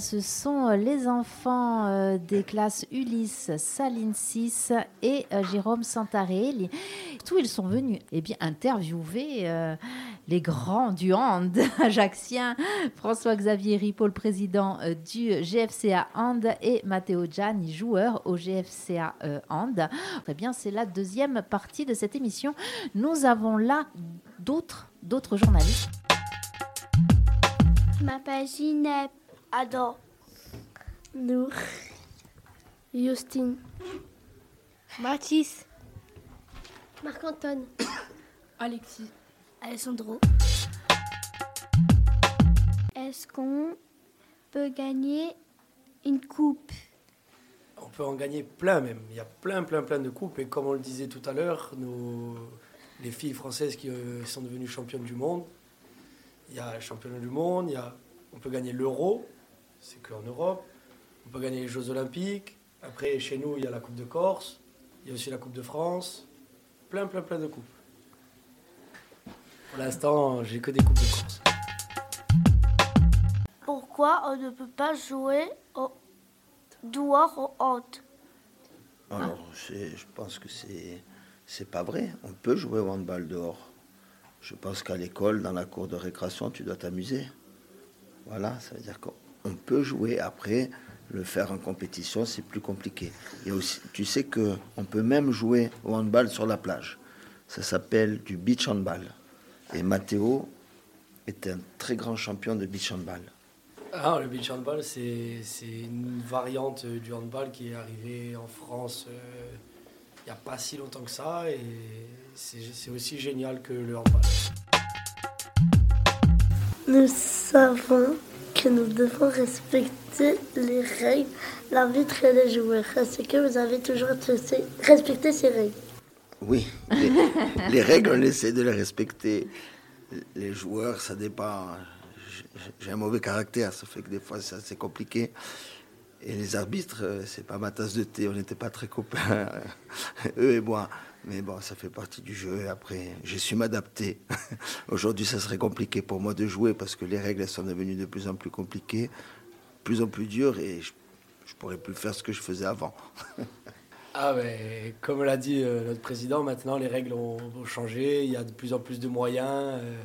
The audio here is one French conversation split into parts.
Ce sont euh, les enfants euh, des classes Ulysse, Saline 6 et euh, Jérôme Santarelli. Tous ils sont venus? Eh bien, interviewer les grands du hand ajaxien, François-Xavier Ripaud, président du GFCA Hand et Matteo Gianni, joueur au GFCA Hand. Très bien, c'est la deuxième partie de cette émission. Nous avons là d'autres, journalistes. Adam. Nour. Justine. Mathis. Marc-Antoine. Alexis. Alessandro. Est-ce qu'on peut gagner une coupe? On peut en gagner plein même. Il y a plein, plein, plein de coupes. Et comme on le disait tout à l'heure, les filles françaises qui euh, sont devenues championnes du monde, il y a le championnat du monde, il y a, on peut gagner l'euro, c'est qu'en Europe. On peut gagner les Jeux Olympiques. Après, chez nous, il y a la Coupe de Corse. Il y a aussi la Coupe de France. Plein, plein, plein de coupes. Pour l'instant, j'ai que des coupes de Corse. Pourquoi on ne peut pas jouer au dehors au hand Alors, je pense que c'est c'est pas vrai. On peut jouer au handball dehors. Je pense qu'à l'école, dans la cour de récréation, tu dois t'amuser. Voilà, ça veut dire qu'on on peut jouer. Après, le faire en compétition, c'est plus compliqué. Et aussi, tu sais que on peut même jouer au handball sur la plage. Ça s'appelle du beach handball. Et Matteo est un très grand champion de beach handball. Ah, le beach handball, c'est une variante du handball qui est arrivée en France euh, il n'y a pas si longtemps que ça. Et c'est aussi génial que le handball. Nous savons que nous devons respecter les règles, l'arbitre et les joueurs. Est-ce que vous avez toujours respecté ces règles? Oui, les, règles, on essaie de les respecter. Les joueurs, ça dépend. J'ai un mauvais caractère, ça fait que des fois c'est assez compliqué. Et les arbitres, c'est pas ma tasse de thé, on n'était pas très copains, eux et moi. Mais bon, ça fait partie du jeu. Après, j'ai su m'adapter. Aujourd'hui, ça serait compliqué pour moi de jouer parce que les règles sont devenues de plus en plus compliquées, de plus en plus dures et je, ne pourrais plus faire ce que je faisais avant. ah mais comme l'a dit euh, notre président, maintenant les règles ont, changé. Il y a de plus en plus de moyens. Euh.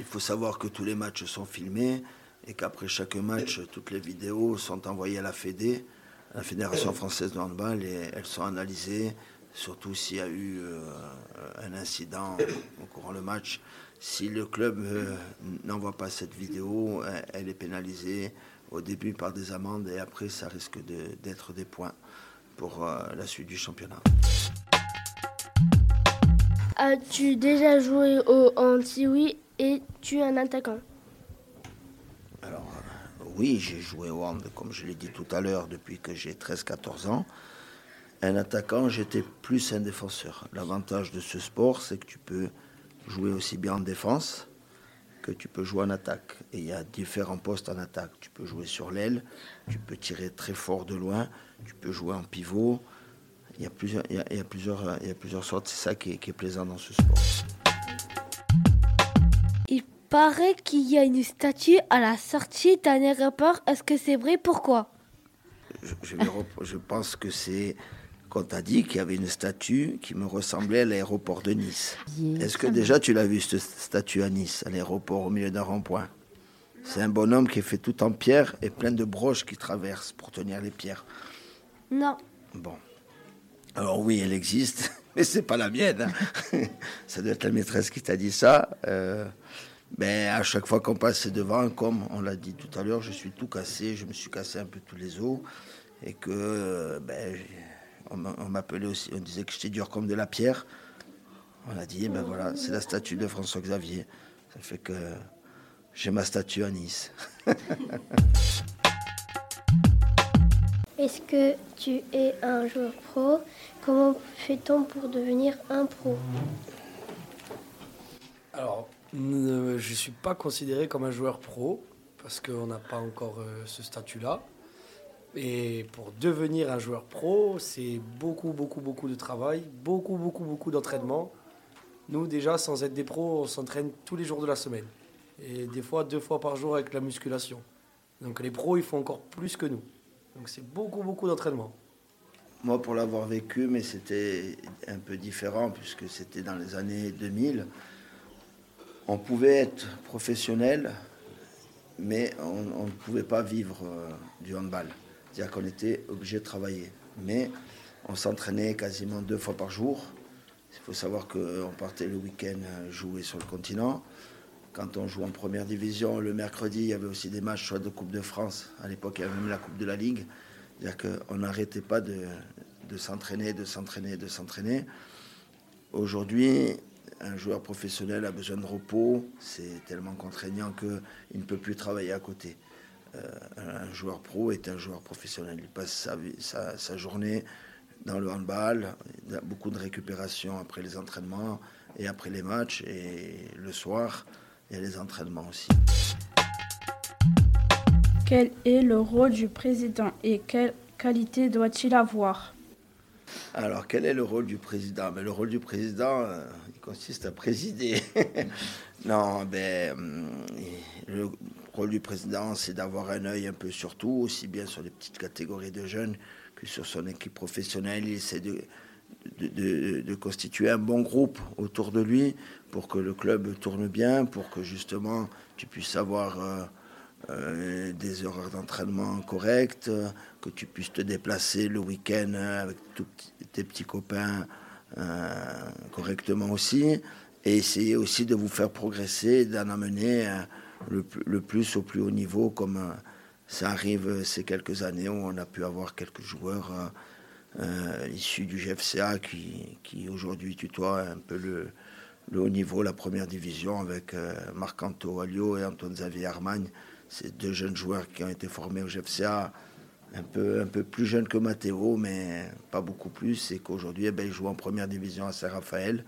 Il faut savoir que tous les matchs sont filmés et qu'après chaque match, toutes les vidéos sont envoyées à la Fédé, la Fédération française de handball, et elles sont analysées surtout s'il y a eu euh, un incident au courant le match. Si le club euh, n'envoie pas cette vidéo, elle est pénalisée au début par des amendes et après ça risque d'être des points pour euh, la suite du championnat. As-tu déjà joué au anti-oui et tu es un attaquant? Oui, j'ai joué au hand comme je l'ai dit tout à l'heure depuis que j'ai 13-14 ans un attaquant, j'étais plus un défenseur. L'avantage de ce sport, c'est que tu peux jouer aussi bien en défense que tu peux jouer en attaque. Et il y a différents postes en attaque. Tu peux jouer sur l'aile, tu peux tirer très fort de loin, tu peux jouer en pivot. Il y a plusieurs, il y a, plusieurs, il y a plusieurs sortes. C'est ça qui est, plaisant dans ce sport. Il paraît qu'il y a une statue à la sortie d'un aéroport. Est-ce que c'est vrai? Pourquoi? Je, je pense que c'est quand t'a dit qu'il y avait une statue qui me ressemblait à l'aéroport de Nice. Est-ce que déjà tu l'as vu, cette statue à Nice, à l'aéroport, au milieu d'un rond-point? C'est un bonhomme qui est fait tout en pierre et plein de broches qui traversent pour tenir les pierres. Non. Bon. Alors oui, elle existe, mais c'est pas la mienne. Hein. ça doit être la maîtresse qui t'a dit ça. Euh, ben, à chaque fois qu'on passe devant, comme on l'a dit tout à l'heure, je suis tout cassé, je me suis cassé un peu tous les os et que ben, on m'appelait aussi, on disait que j'étais dur comme de la pierre. On a dit, eh ben voilà, c'est la statue de François Xavier. Ça fait que j'ai ma statue à Nice. Est-ce que tu es un joueur pro? Comment fait-on pour devenir un pro? Alors, je ne suis pas considéré comme un joueur pro parce qu'on n'a pas encore euh, ce statut-là. Et pour devenir un joueur pro, c'est beaucoup, beaucoup, beaucoup de travail, beaucoup, beaucoup, beaucoup d'entraînement. Nous, déjà, sans être des pros, on s'entraîne tous les jours de la semaine. Et des fois, deux fois par jour avec la musculation. Donc les pros, ils font encore plus que nous. Donc c'est beaucoup, beaucoup d'entraînement. Moi, pour l'avoir vécu, mais c'était un peu différent puisque c'était dans les années 2000. On pouvait être professionnel, mais on, ne pouvait pas vivre euh, du handball. C'est-à-dire qu'on était obligé de travailler. Mais on s'entraînait quasiment deux fois par jour. Il faut savoir qu'on partait le week-end jouer sur le continent. Quand on joue en première division, le mercredi, il y avait aussi des matchs, soit de Coupe de France. À l'époque, il y avait même la Coupe de la Ligue. C'est-à-dire qu'on n'arrêtait pas de, s'entraîner, de s'entraîner, de s'entraîner. Aujourd'hui, un joueur professionnel a besoin de repos. C'est tellement contraignant qu'il ne peut plus travailler à côté. Euh, un joueur pro est un joueur professionnel. Il passe sa, sa, journée dans le handball, il a beaucoup de récupération après les entraînements et après les matchs. Et le soir, il y a les entraînements aussi. Quel est le rôle du président et quelle qualité doit-il avoir? Alors, quel est le rôle du président? Mais Le rôle du président, euh, il consiste à présider. non, ben, hum, le rôle du président, c'est d'avoir un œil un peu sur tout, aussi bien sur les petites catégories de jeunes que sur son équipe professionnelle. Il essaie de, constituer un bon groupe autour de lui pour que le club tourne bien, pour que justement tu puisses avoir euh, euh, des horaires d'entraînement corrects, que tu puisses te déplacer le week-end avec tous tes petits copains euh, correctement aussi, et essayer aussi de vous faire progresser, d'en amener le, le, plus au plus haut niveau, comme ça arrive ces quelques années où on a pu avoir quelques joueurs issus du GFCA qui, qui aujourd'hui tutoient un peu le, haut niveau, la première division, avec Marc-Anto Alliot et Antoine Xavier Armagne. C'est deux jeunes joueurs qui ont été formés au GFCA, un peu, un plus jeunes que Matteo, mais pas beaucoup plus. Et qu'aujourd'hui, eh ben, ils jouent en première division à Saint-Raphaël.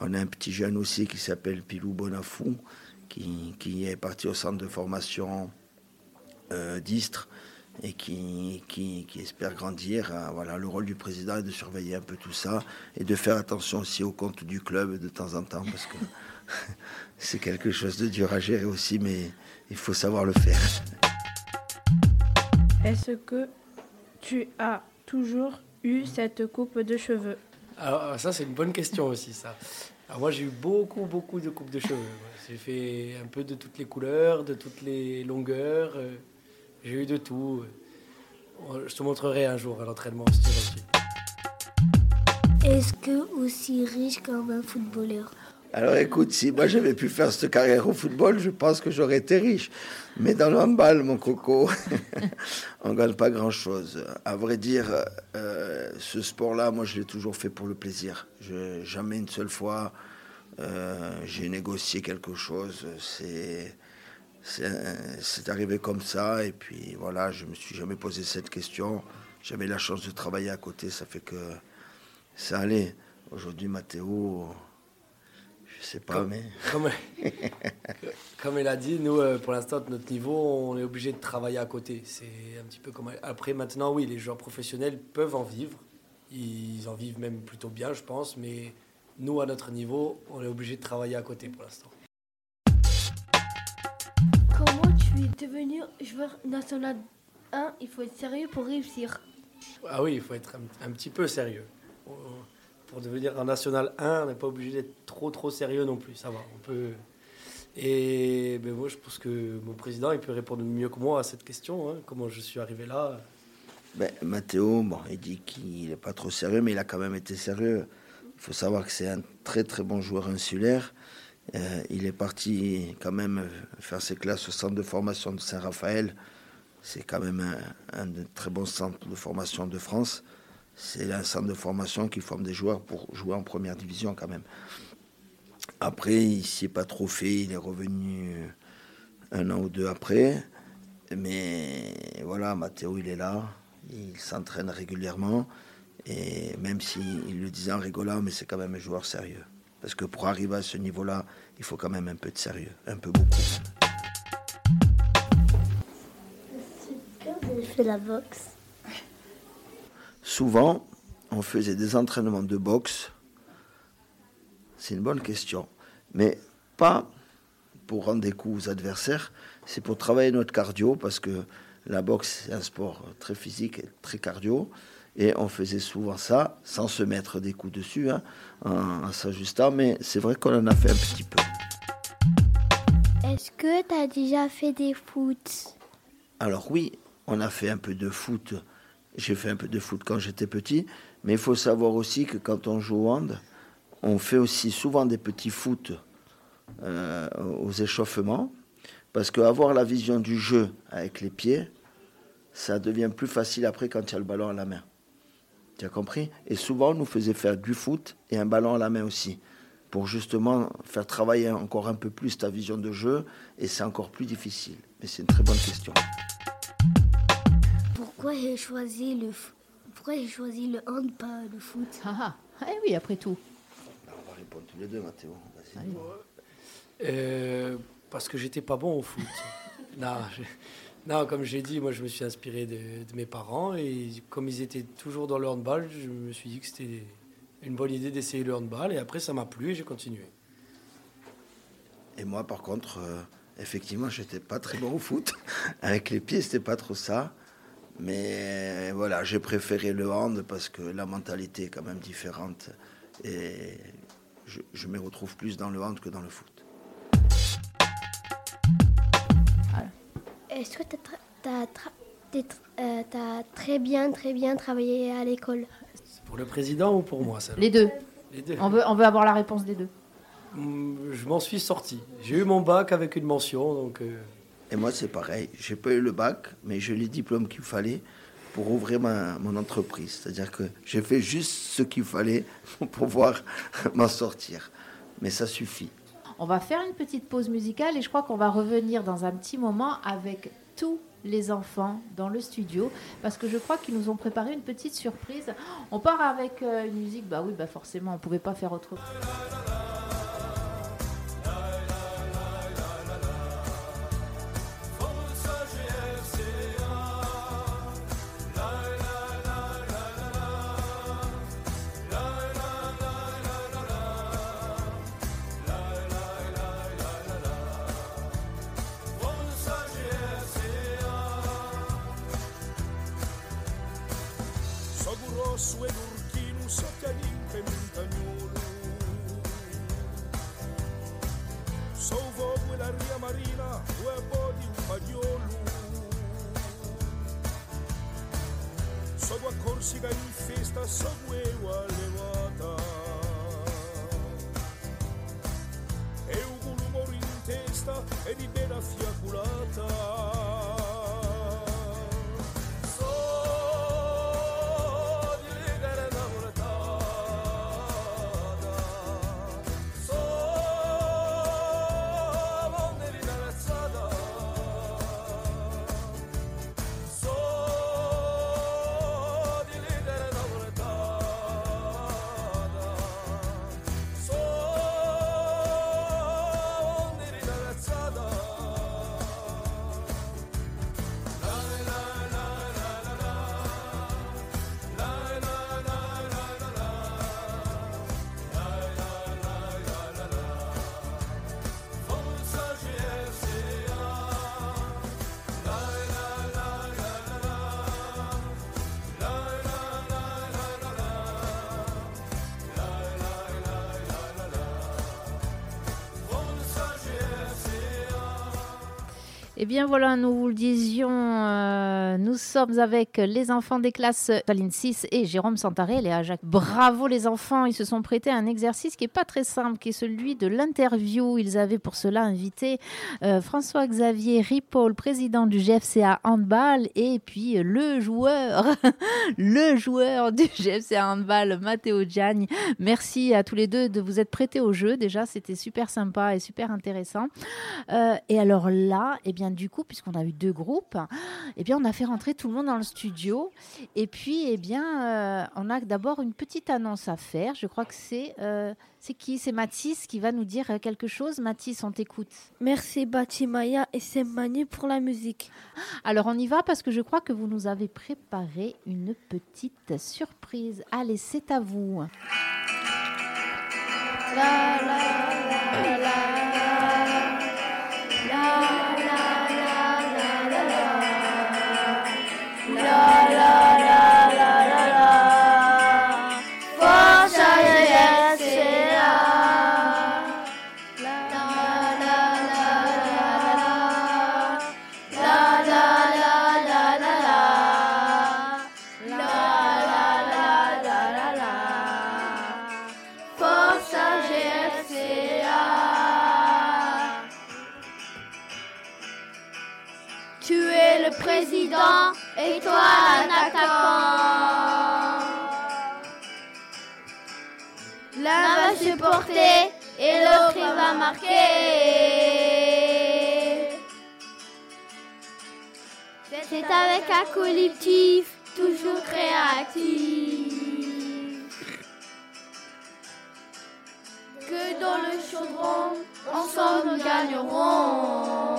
On a un petit jeune aussi qui s'appelle Pilou Bonafou, qui, qui, est parti au centre de formation euh, d'Istre et qui, espère grandir. Euh, voilà, le rôle du président est de surveiller un peu tout ça et de faire attention aussi au compte du club de temps en temps, parce que c'est quelque chose de dur à gérer aussi, mais il faut savoir le faire. Est-ce que tu as toujours eu cette coupe de cheveux Alors ça c'est une bonne question aussi ça. Alors moi j'ai eu beaucoup beaucoup de coupes de cheveux. J'ai fait un peu de toutes les couleurs, de toutes les longueurs. Euh, j'ai eu de tout. Je te montrerai un jour à l'entraînement si tu Est-ce que aussi riche comme un footballeur? Alors écoute, si moi j'avais pu faire cette carrière au football, je pense que j'aurais été riche. Mais dans le handball, mon coco, on ne gagne pas grand-chose. À vrai dire, euh, ce sport-là, moi je l'ai toujours fait pour le plaisir. Jamais une seule fois euh, j'ai négocié quelque chose. C'est c'est arrivé comme ça. Et puis voilà, je me suis jamais posé cette question. J'avais la chance de travailler à côté, ça fait que ça allait. Aujourd'hui, Mathéo je sais pas, comme, mais. Comme, comme, elle a dit, nous, euh, pour l'instant, de notre niveau, on est obligé de travailler à côté. C'est un petit peu comme. Après, maintenant, oui, les joueurs professionnels peuvent en vivre. Ils en vivent même plutôt bien, je pense. Mais nous, à notre niveau, on est obligé de travailler à côté pour l'instant. Comment tu es devenu joueur national 1 Il faut être sérieux pour réussir. Ah oui, il faut être un petit peu sérieux pour devenir un national 1, on n'est pas obligé d'être trop trop sérieux non plus. Ça va, on peut. Et ben moi, je pense que mon président, il peut répondre mieux que moi à cette question. Hein, comment je suis arrivé là ben, Mathéo, bon, il dit qu'il n'est pas trop sérieux, mais il a quand même été sérieux. Il faut savoir que c'est un très très bon joueur insulaire. Euh, il est parti quand même faire ses classes au centre de formation de Saint-Raphaël. C'est quand même un, un très bons centres de formation de France c'est un centre de formation qui forme des joueurs pour jouer en première division quand même. Après, il s'y est pas trop fait, il est revenu un an ou deux après. Mais voilà, Mathéo, il est là, il s'entraîne régulièrement. Et même s'il le disait en rigolant, mais c'est quand même un joueur sérieux. Parce que pour arriver à ce niveau-là, il faut quand même un peu de sérieux, un peu beaucoup. Souvent, on faisait des entraînements de boxe. C'est une bonne question. Mais pas, pour rendre des coups aux adversaires, c'est pour travailler notre cardio, parce que la boxe, c'est un sport très physique et très cardio. Et on faisait souvent ça, sans se mettre des coups dessus, hein, en, s'ajustant, mais c'est vrai qu'on en a fait un petit peu. Est-ce que tu as déjà fait des foot? Alors oui, on a fait un peu de foot. J'ai fait un peu de foot quand j'étais petit, mais il faut savoir aussi que quand on joue au hand, on fait aussi souvent des petits foot euh, aux échauffements, parce qu'avoir la vision du jeu avec les pieds, ça devient plus facile après quand il y a le ballon à la main. Tu as compris? Et souvent, on nous faisait faire du foot et un ballon à la main aussi, pour justement faire travailler encore un peu plus ta vision de jeu, et c'est encore plus difficile. Mais c'est une très bonne question. Pourquoi j'ai choisi le Pourquoi j'ai choisi le hand, pas le foot ah, ah, eh oui, après tout. On va répondre tous les deux, Mathéo. Euh, parce que j'étais pas bon au foot. non, non, comme j'ai dit, moi je me suis inspiré de, mes parents et comme ils étaient toujours dans le handball, je me suis dit que c'était une bonne idée d'essayer le handball et après ça m'a plu et j'ai continué. Et moi par contre, euh, effectivement, j'étais pas très bon au foot. Avec les pieds, c'était pas trop ça. Mais voilà, j'ai préféré le hand parce que la mentalité est quand même différente et je, je me retrouve plus dans le hand que dans le foot. Est-ce que tu as, euh, très bien, très bien travaillé à l'école? Pour le président ou pour moi ça Les deux. On, veut, on veut avoir la réponse des deux. Mm, je m'en suis sorti. J'ai eu mon bac avec une mention. Donc, euh, Et moi, c'est pareil. J'ai pas eu le bac, mais j'ai les diplômes qu'il fallait pour ouvrir ma, mon entreprise. C'est-à-dire que j'ai fait juste ce qu'il fallait pour pouvoir m'en sortir. Mais ça suffit. On va faire une petite pause musicale et je crois qu'on va revenir dans un petit moment avec tous les enfants dans le studio parce que je crois qu'ils nous ont préparé une petite surprise. On part avec euh, une musique, bah oui, bah forcément, on pouvait pas faire Su e rosso ed urchino sotto l'infe montagnolo. Sovo quella ria marina, o due bodi un pagliolo. Sono a Corsica in festa, sono Eh bien voilà, nous vous le disions, nous sommes avec les enfants des classes Saline 6 et Jérôme Santarel et à Jacques. Bravo les enfants, ils se sont prêtés à un exercice qui est pas très simple, qui est celui de l'interview. Ils avaient pour cela invité euh, François-Xavier Ripoll, président du GFCA Handball, et puis le joueur, le joueur du GFCA Handball, Matteo Gianni. Merci à tous les deux de vous être prêtés au jeu. Déjà, c'était super sympa et super intéressant. Euh, et alors là, eh bien du coup, puisqu'on a eu deux groupes, eh bien, on a fait rentrer tout le monde dans le studio. Et puis, eh bien, euh, on a d'abord une petite annonce à faire. Je crois que c'est euh, c'est qui? C'est Mathis qui va nous dire quelque chose. Mathis, on t'écoute. Merci Batimaya et c'est Manu pour la musique. Alors, on y va parce que je crois que vous nous avez préparé une petite surprise. Allez, c'est à vous. La, la, la, et l'autre il va marquer. C'est avec un collectif toujours créatif que dans le chaudron, ensemble nous gagnerons.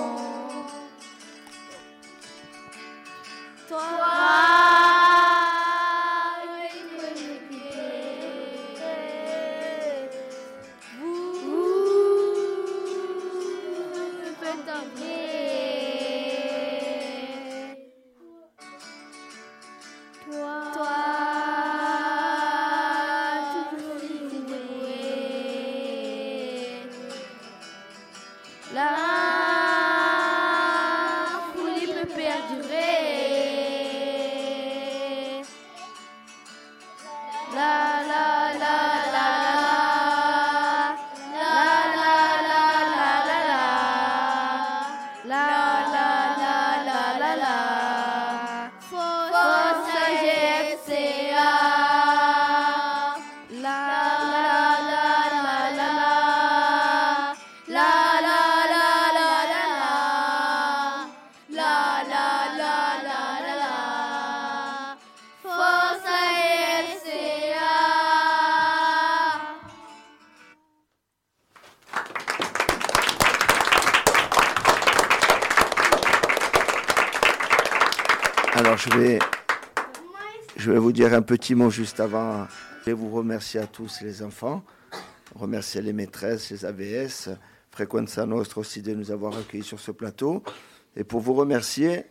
Rádio Rei. Alors je vais, je vais vous dire un petit mot juste avant. Je vais vous remercier à tous les enfants, remercier les maîtresses, les AVS, Frequenza Nostra aussi de nous avoir accueillis sur ce plateau. Et pour vous remercier,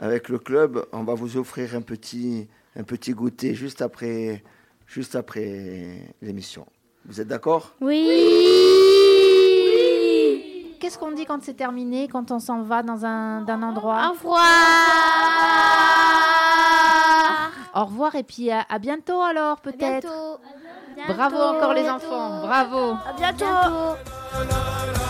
avec le club, on va vous offrir un petit, un petit goûter juste après, juste après l'émission. Vous êtes d'accord? Oui Qu'est-ce qu'on dit quand c'est terminé, quand on s'en va dans un, d'un endroit? Au revoir Au revoir et puis à, à bientôt alors peut-être. Bravo encore les enfants, bravo. À bientôt. Bientôt